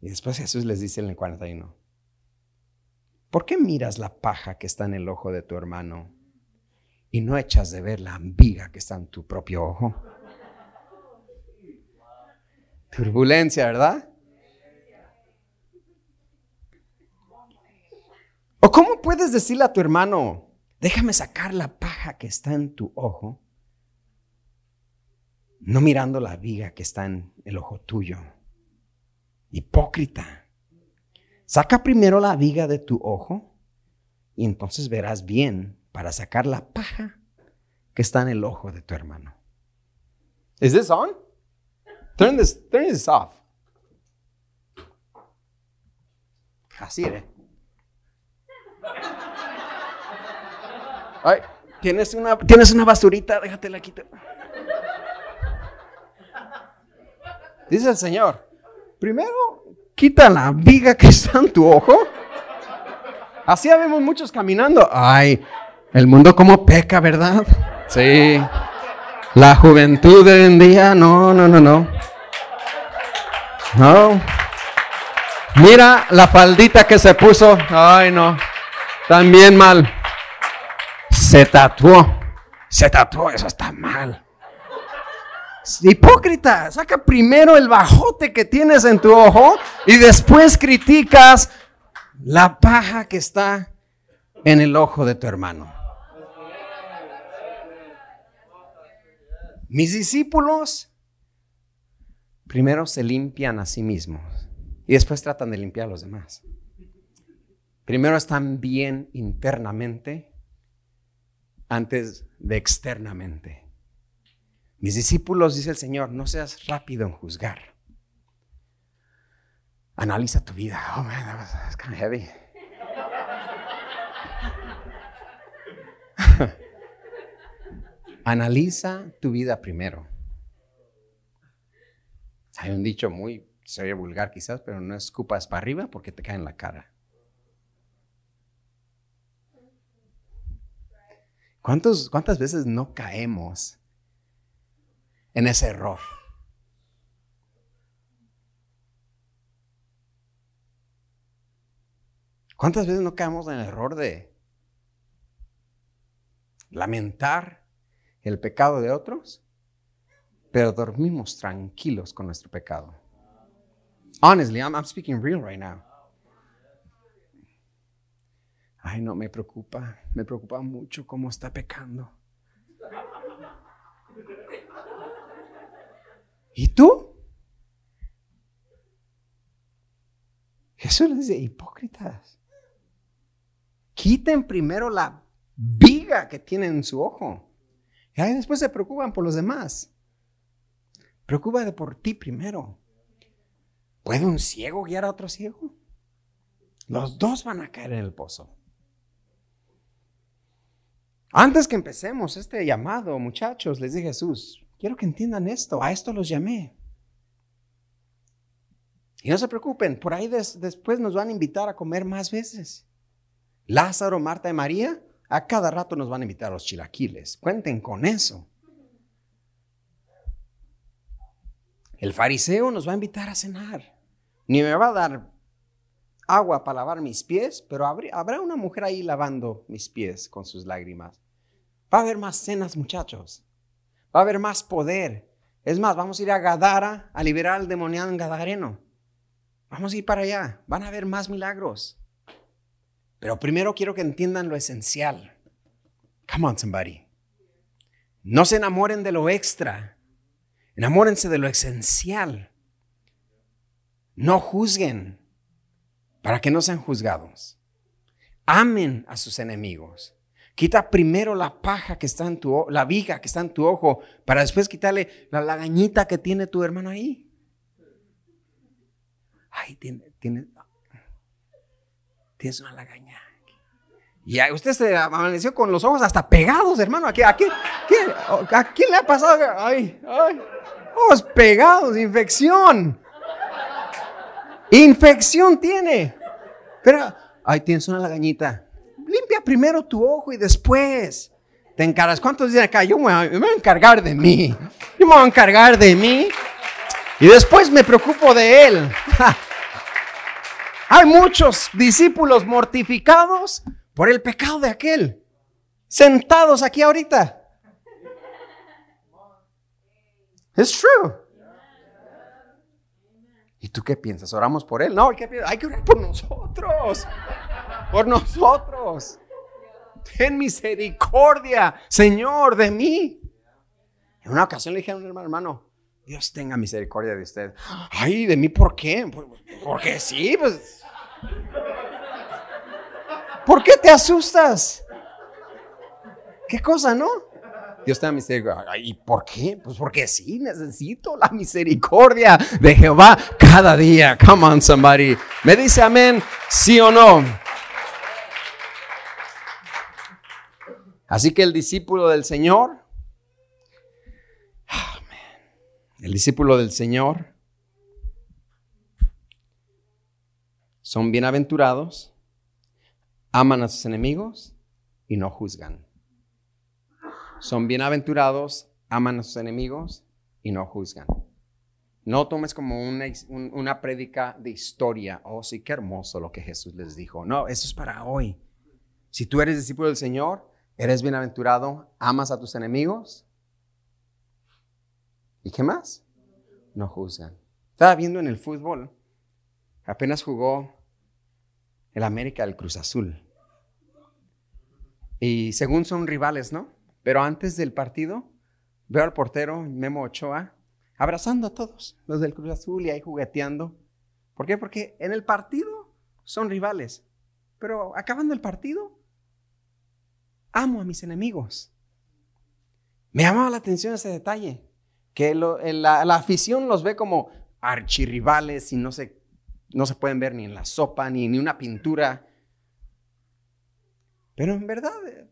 Y después Jesús les dice en el 41, ¿por qué miras la paja que está en el ojo de tu hermano y no echas de ver la viga que está en tu propio ojo. Turbulencia, ¿verdad? ¿O cómo puedes decirle a tu hermano, déjame sacar la paja que está en tu ojo, no mirando la viga que está en el ojo tuyo? Hipócrita. Saca primero la viga de tu ojo y entonces verás bien para sacar la paja que está en el ojo de tu hermano. ¿Es this on? Turn this, turn this off. Así, ¿eh? Ay, tienes una, tienes una basurita, déjatela quitar. Dice el Señor, primero quita la viga que está en tu ojo. Así vemos muchos caminando. Ay, el mundo como peca, ¿verdad? Sí. La juventud de hoy en día, no, no, no, no. No. Mira la faldita que se puso. Ay, no. También mal. Se tatuó. Se tatuó, eso está mal. Hipócrita, saca primero el bajote que tienes en tu ojo y después criticas la paja que está en el ojo de tu hermano. Mis discípulos primero se limpian a sí mismos y después tratan de limpiar a los demás. Primero están bien internamente antes de externamente. Mis discípulos, dice el Señor, no seas rápido en juzgar. Analiza tu vida. Oh man, that was, kind of heavy. Analiza tu vida primero. Hay un dicho muy, se vulgar quizás, pero no escupas para arriba porque te cae en la cara. ¿Cuántos, ¿Cuántas veces no caemos en ese error? ¿Cuántas veces no caemos en el error de lamentar el pecado de otros, pero dormimos tranquilos con nuestro pecado? Honestly, I'm, speaking real right now. Ay, no, me preocupa, me preocupa mucho cómo está pecando. ¿Y tú? Jesús les dice, hipócritas. Quiten primero la viga que tienen en su ojo. Y ahí después se preocupan por los demás. Preocúpate por ti primero. ¿Puede un ciego guiar a otro ciego? Los dos van a caer en el pozo. Antes que empecemos este llamado, muchachos, les dije Jesús, quiero que entiendan esto, a esto los llamé. Y no se preocupen, por ahí después nos van a invitar a comer más veces. Lázaro, Marta y María, a cada rato nos van a invitar a los chilaquiles. Cuenten con eso. El fariseo nos va a invitar a cenar. Ni me va a dar agua para lavar mis pies, pero habrá una mujer ahí lavando mis pies con sus lágrimas. Va a haber más cenas, muchachos. Va a haber más poder. Es más, vamos a ir a Gadara a liberar al demoniado en Gadareno. Vamos a ir para allá. Van a haber más milagros. Pero primero quiero que entiendan lo esencial. Come on, somebody. No se enamoren de lo extra. Enamórense de lo esencial. No juzguen para que no sean juzgados. Amen a sus enemigos. Quita primero la paja que está en tu la viga que está en tu ojo, para después quitarle la lagañita que tiene tu hermano ahí. Ay, tiene, tiene, tienes una lagaña. Y usted se amaneció con los ojos hasta pegados, hermano. ¿A, qué, quién le ha pasado? Ay, ay, ojos pegados, infección. Infección tiene. Pero, ay, tienes una lagañita limpia primero tu ojo y después te encargas. ¿Cuántos dicen acá? Yo me voy, a, encargar de mí. Yo me voy a encargar de mí y después me preocupo de él. Hay muchos discípulos mortificados por el pecado de aquel, sentados aquí ahorita. Es true. ¿Y tú qué piensas? ¿Oramos por él? No, ¿qué Hay que orar por nosotros por nosotros. Ten misericordia, Señor, de mí. En una ocasión le dije a un hermano, hermano, Dios tenga misericordia de usted. Ay, ¿de mí por qué? Porque sí, pues. ¿Por qué te asustas? ¿Qué cosa, no? Dios te da misericordia. ¿Y por qué? Pues porque sí, necesito la misericordia de Jehová cada día. Come on, somebody. ¿Me dice amén? ¿Sí o no? Así que el discípulo del Señor, el discípulo del Señor, son bienaventurados, aman a sus enemigos y no juzgan. Son bienaventurados, aman a sus enemigos y no juzgan. No tomes como una, una prédica de historia. Oh, sí, qué hermoso lo que Jesús les dijo. No, eso es para hoy. Si tú eres discípulo del Señor, eres bienaventurado, amas a tus enemigos. ¿Y qué más? No juzgan. Estaba viendo en el fútbol. Apenas jugó el América del Cruz Azul. Y según son rivales, ¿no? Pero antes del partido, veo al portero Memo Ochoa abrazando a todos, los del Cruz Azul y ahí jugueteando. ¿Por qué? Porque en el partido son rivales. Pero acabando el partido, amo a mis enemigos. Me llamaba la atención ese detalle, que la, afición los ve como archirrivales y no se, no se pueden ver ni en la sopa, ni en una pintura pero en verdad eh,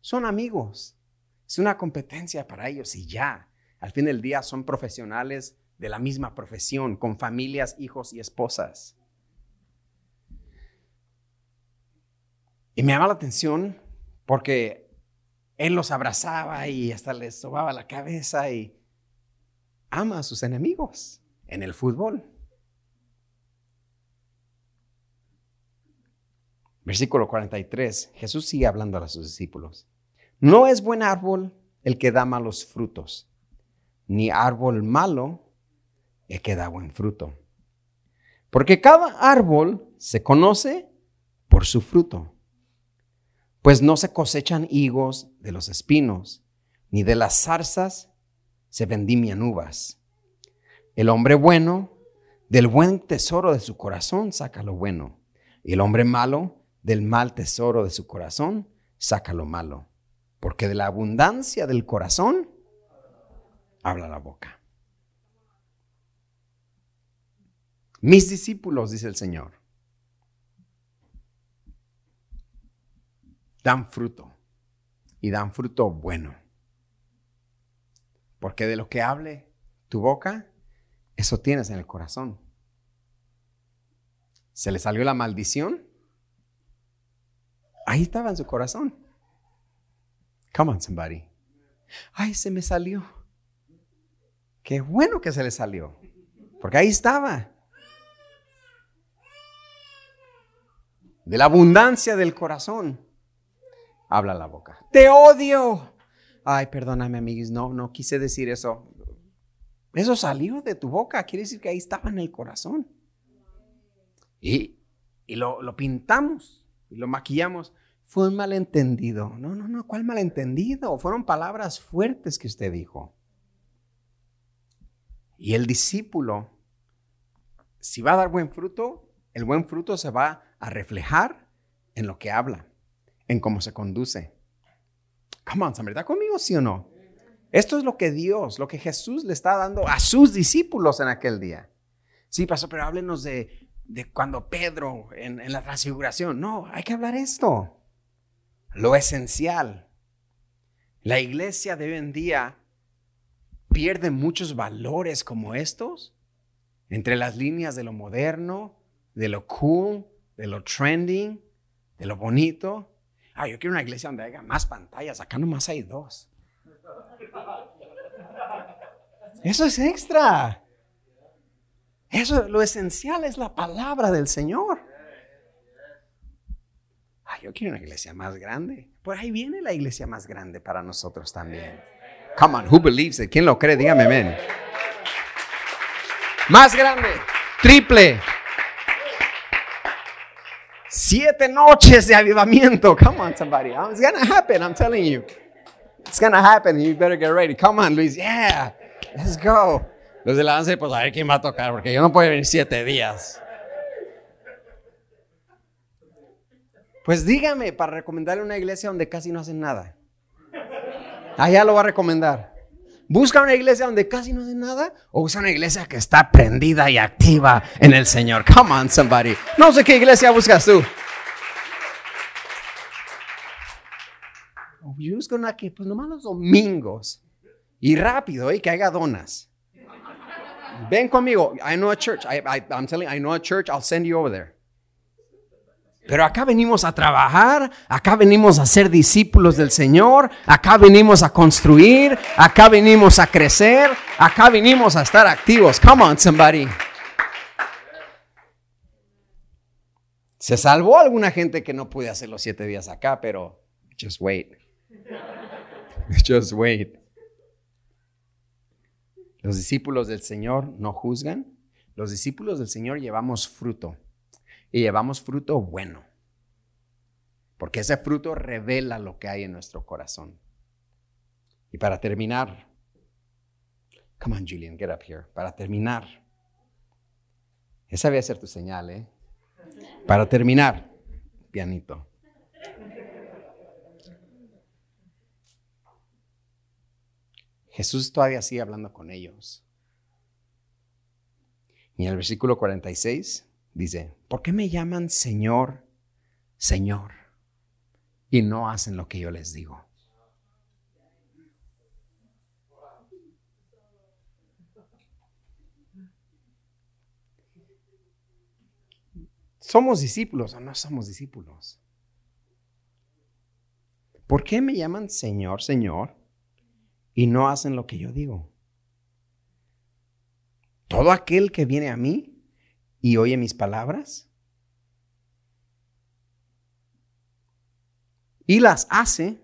son amigos. Es una competencia para ellos y ya. Al fin del día son profesionales de la misma profesión, con familias, hijos y esposas. Y me llama la atención porque él los abrazaba y hasta les sobaba la cabeza y ama a sus enemigos en el fútbol. Versículo 43. Jesús sigue hablando a sus discípulos. No es buen árbol el que da malos frutos, ni árbol malo el que da buen fruto. Porque cada árbol se conoce por su fruto. Pues no se cosechan higos de los espinos, ni de las zarzas se vendimian uvas. El hombre bueno, del buen tesoro de su corazón saca lo bueno, y el hombre malo, del mal tesoro de su corazón, saca lo malo. Porque de la abundancia del corazón habla la boca. Mis discípulos, dice el Señor, dan fruto y dan fruto bueno. Porque de lo que hable tu boca, eso tienes en el corazón. ¿Se le salió la maldición? Ahí estaba en su corazón. Come on, somebody. Ay, se me salió. Qué bueno que se le salió. Porque ahí estaba. De la abundancia del corazón habla la boca. Te odio. Ay, perdóname, amigos. No, no quise decir eso. Eso salió de tu boca. Quiere decir que ahí estaba en el corazón. Y, y lo, lo pintamos y lo maquillamos. Fue un malentendido. No, no, no, ¿cuál malentendido? Fueron palabras fuertes que usted dijo. Y el discípulo, si va a dar buen fruto, el buen fruto se va a reflejar en lo que habla, en cómo se conduce. Come on, ¿está conmigo, sí o no? Esto es lo que Dios, lo que Jesús le está dando a sus discípulos en aquel día. Sí, pasó, pero háblenos de de cuando Pedro en, la transfiguración. No, hay que hablar esto. Lo esencial. La iglesia de hoy en día pierde muchos valores como estos entre las líneas de lo moderno, de lo cool, de lo trending, de lo bonito. Ah, yo quiero una iglesia donde haya más pantallas. Acá nomás hay dos. Eso es extra. Eso, lo esencial es la palabra del Señor. Ay, yo quiero una iglesia más grande. Por ahí viene la iglesia más grande para nosotros también. Come on, who believes it? ¿Quién lo cree? Dígame, amén. Más grande, triple. Siete noches de avivamiento. Come on, somebody. It's gonna happen, I'm telling you. It's gonna happen. You better get ready. Come on, Luis. Yeah, let's go. Los de la pues a ver quién va a tocar, porque yo no puedo venir siete días. Pues dígame para recomendarle una iglesia donde casi no hacen nada. Allá lo va a recomendar. ¿Busca una iglesia donde casi no hace nada? ¿O busca una iglesia que está prendida y activa en el Señor? Come on, somebody. No sé qué iglesia buscas tú. Yo una que, pues nomás los domingos. Y rápido, y que haga donas. Ven conmigo. I know a church. I, I'm telling you, I know a church. I'll send you over there. Pero acá venimos a trabajar, acá venimos a ser discípulos del Señor, acá venimos a construir, acá venimos a crecer, acá venimos a estar activos. Come on, somebody. Se salvó alguna gente que no pude hacer los siete días acá, pero just wait. Just wait. Los discípulos del Señor no juzgan. Los discípulos del Señor llevamos fruto y llevamos fruto bueno. Porque ese fruto revela lo que hay en nuestro corazón. Y para terminar, come on Julian, get up here. Para terminar, esa debe ser tu señal, ¿eh? Para terminar, pianito. Jesús todavía sigue hablando con ellos. Y en el versículo 46 dice, ¿por qué me llaman Señor, Señor? Y no hacen lo que yo les digo. ¿Somos discípulos o no somos discípulos? ¿Por qué me llaman Señor, Señor? Y no hacen lo que yo digo. Todo aquel que viene a mí y oye mis palabras y las hace,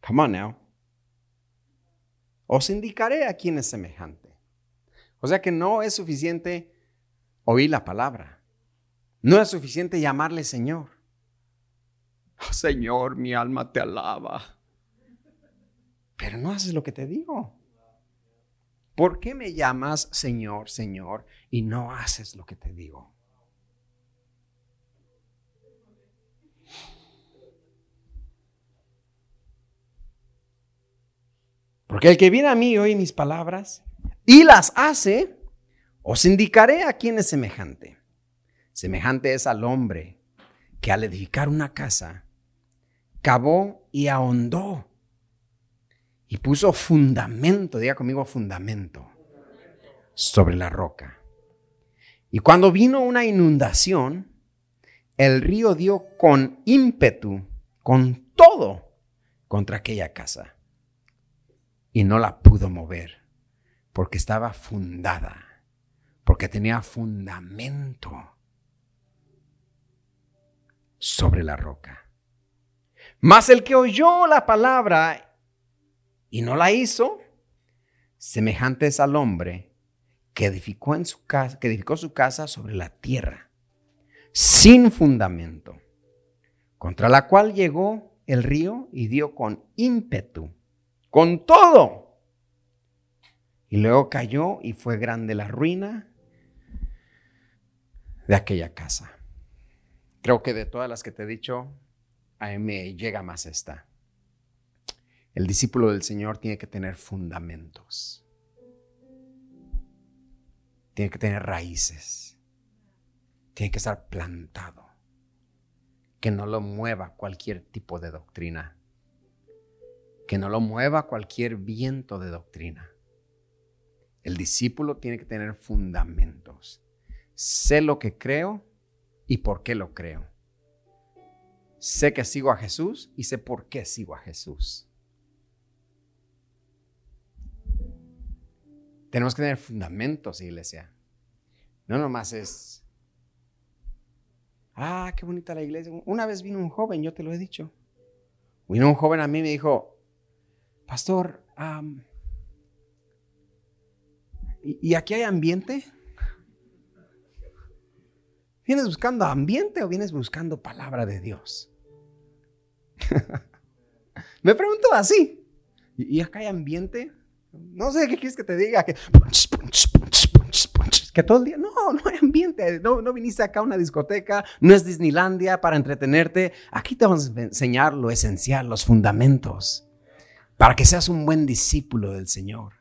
come on now, os indicaré a quién es semejante. O sea que no es suficiente oír la palabra. No es suficiente llamarle Señor. Oh, Señor, mi alma te alaba. Pero no haces lo que te digo. ¿Por qué me llamas Señor, Señor y no haces lo que te digo? Porque el que viene a mí oye mis palabras y las hace, os indicaré a quién es semejante. Semejante es al hombre que al edificar una casa, cavó y ahondó y puso fundamento, diga conmigo fundamento, sobre la roca. Y cuando vino una inundación, el río dio con ímpetu, con todo, contra aquella casa. Y no la pudo mover, porque estaba fundada, porque tenía fundamento sobre la roca. Mas el que oyó la palabra y no la hizo, semejante es al hombre que edificó, en su casa, que edificó su casa sobre la tierra, sin fundamento, contra la cual llegó el río y dio con ímpetu, con todo. Y luego cayó y fue grande la ruina de aquella casa. Creo que de todas las que te he dicho, a mí me llega más esta. El discípulo del Señor tiene que tener fundamentos. Tiene que tener raíces. Tiene que estar plantado. Que no lo mueva cualquier tipo de doctrina. Que no lo mueva cualquier viento de doctrina. El discípulo tiene que tener fundamentos. Sé lo que creo y por qué lo creo. Sé que sigo a Jesús y sé por qué sigo a Jesús. Tenemos que tener fundamentos, iglesia. No nomás es, ah, qué bonita la iglesia. Una vez vino un joven, yo te lo he dicho. Vino un joven a mí y me dijo, pastor, ¿y, aquí hay ambiente? ¿Vienes buscando ambiente o vienes buscando palabra de Dios? me pregunto así, ¿y acá hay ambiente? No sé qué quieres que te diga, que, que todo el día, no, no hay ambiente, no, no viniste acá a una discoteca, no es Disneylandia para entretenerte, aquí te vamos a enseñar lo esencial, los fundamentos, para que seas un buen discípulo del Señor.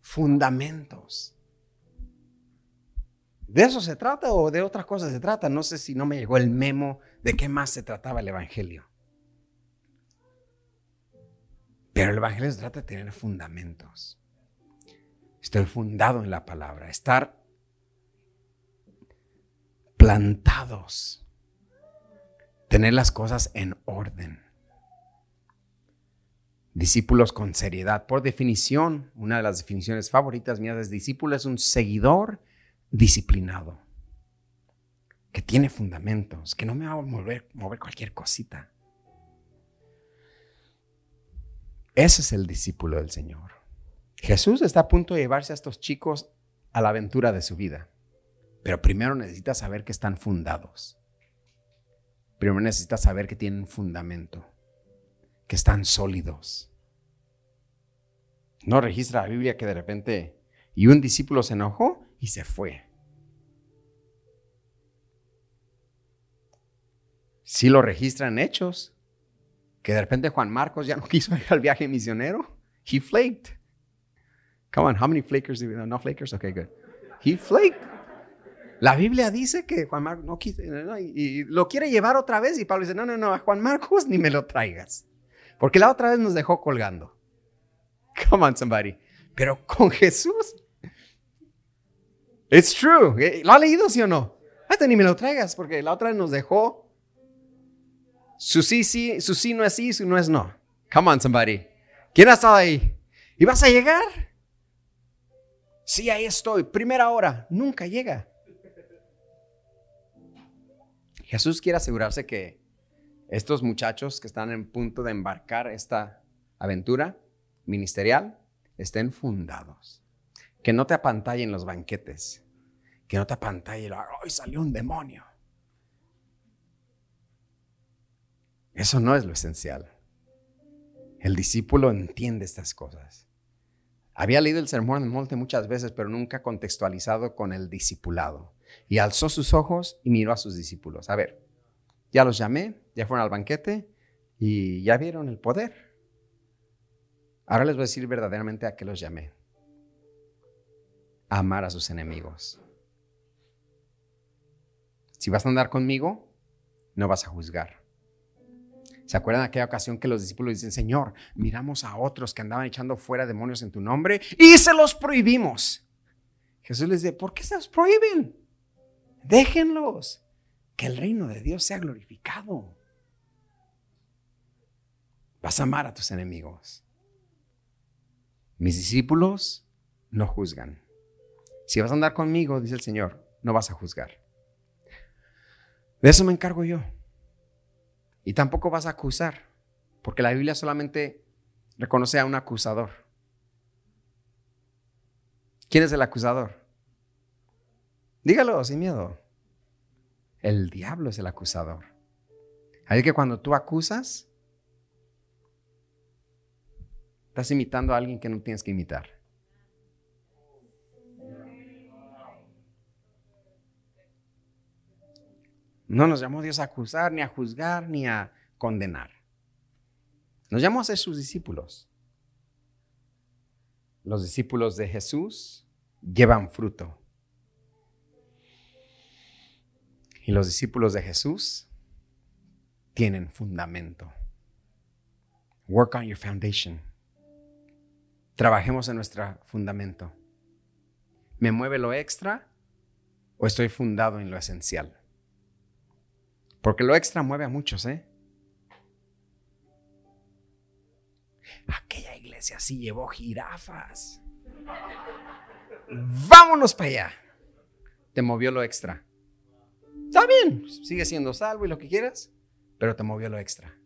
Fundamentos. ¿De eso se trata o de otras cosas se trata? No sé si no me llegó el memo de qué más se trataba el Evangelio. Pero el Evangelio se trata de tener fundamentos. Estoy fundado en la palabra, estar plantados, tener las cosas en orden. Discípulos con seriedad. Por definición, una de las definiciones favoritas mías es discípulo es un seguidor disciplinado, que tiene fundamentos, que no me va a mover, mover cualquier cosita. Ese es el discípulo del Señor. Jesús está a punto de llevarse a estos chicos a la aventura de su vida, pero primero necesita saber que están fundados. Primero necesita saber que tienen fundamento, que están sólidos. No registra la Biblia que de repente y un discípulo se enojó y se fue. Si lo registran hechos, que de repente Juan Marcos ya no quiso ir al viaje misionero. He flaked. Come on, how many flakers do we know? No flakers? Okay, good. He flaked. La Biblia dice que Juan Marcos no quiso y, lo quiere llevar otra vez y Pablo dice, no, no, no, Juan Marcos ni me lo traigas. Porque la otra vez nos dejó colgando. Come on, somebody. Pero con Jesús It's true. ¿Lo ha leído, sí o no? Hasta ni me lo traigas, porque la otra nos dejó. Su sí, sí, su sí no es sí, su no es no. Come on, somebody. ¿Quién ha estado ahí? ¿Y vas a llegar? Sí, ahí estoy. Primera hora. Nunca llega. Jesús quiere asegurarse que estos muchachos que están en punto de embarcar esta aventura ministerial estén fundados. Que no te apantallen los banquetes. Que no te apantallen, hoy salió un demonio. Eso no es lo esencial. El discípulo entiende estas cosas. Había leído el sermón del monte muchas veces, pero nunca contextualizado con el discipulado. Y alzó sus ojos y miró a sus discípulos. A ver, ya los llamé, ya fueron al banquete y ya vieron el poder. Ahora les voy a decir verdaderamente a qué los llamé amar a sus enemigos. Si vas a andar conmigo, no vas a juzgar. ¿Se acuerdan de aquella ocasión que los discípulos dicen, Señor, miramos a otros que andaban echando fuera demonios en tu nombre y se los prohibimos? Jesús les dice, ¿por qué se los prohíben? Déjenlos, que el reino de Dios sea glorificado. Vas a amar a tus enemigos. Mis discípulos no juzgan. Si vas a andar conmigo, dice el Señor, no vas a juzgar. De eso me encargo yo. Y tampoco vas a acusar, porque la Biblia solamente reconoce a un acusador. ¿Quién es el acusador? Dígalo sin miedo. El diablo es el acusador. Así que cuando tú acusas, estás imitando a alguien que no tienes que imitar. No nos llamó Dios a acusar, ni a juzgar, ni a condenar. Nos llamó a ser sus discípulos. Los discípulos de Jesús llevan fruto. Y los discípulos de Jesús tienen fundamento. Work on your foundation. Trabajemos en nuestro fundamento. ¿Me mueve lo extra o estoy fundado en lo esencial? Porque lo extra mueve a muchos, ¿eh? Aquella iglesia sí llevó jirafas. Vámonos para allá. Te movió lo extra. Está bien, sigue siendo salvo y lo que quieras, pero te movió lo extra.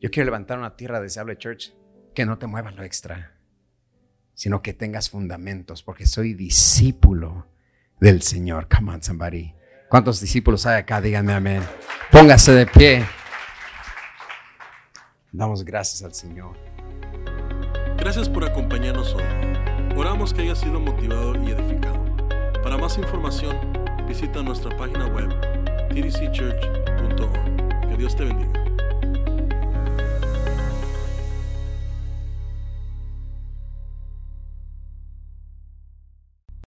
Yo quiero levantar una tierra deseable, church, que no te mueva lo extra, sino que tengas fundamentos, porque soy discípulo del Señor. Come on, somebody. ¿Cuántos discípulos hay acá? Díganme amén. Póngase de pie. Damos gracias al Señor. Gracias por acompañarnos hoy. Oramos que haya sido motivado y edificado. Para más información, visita nuestra página web tdcchurch.org. Que Dios te bendiga.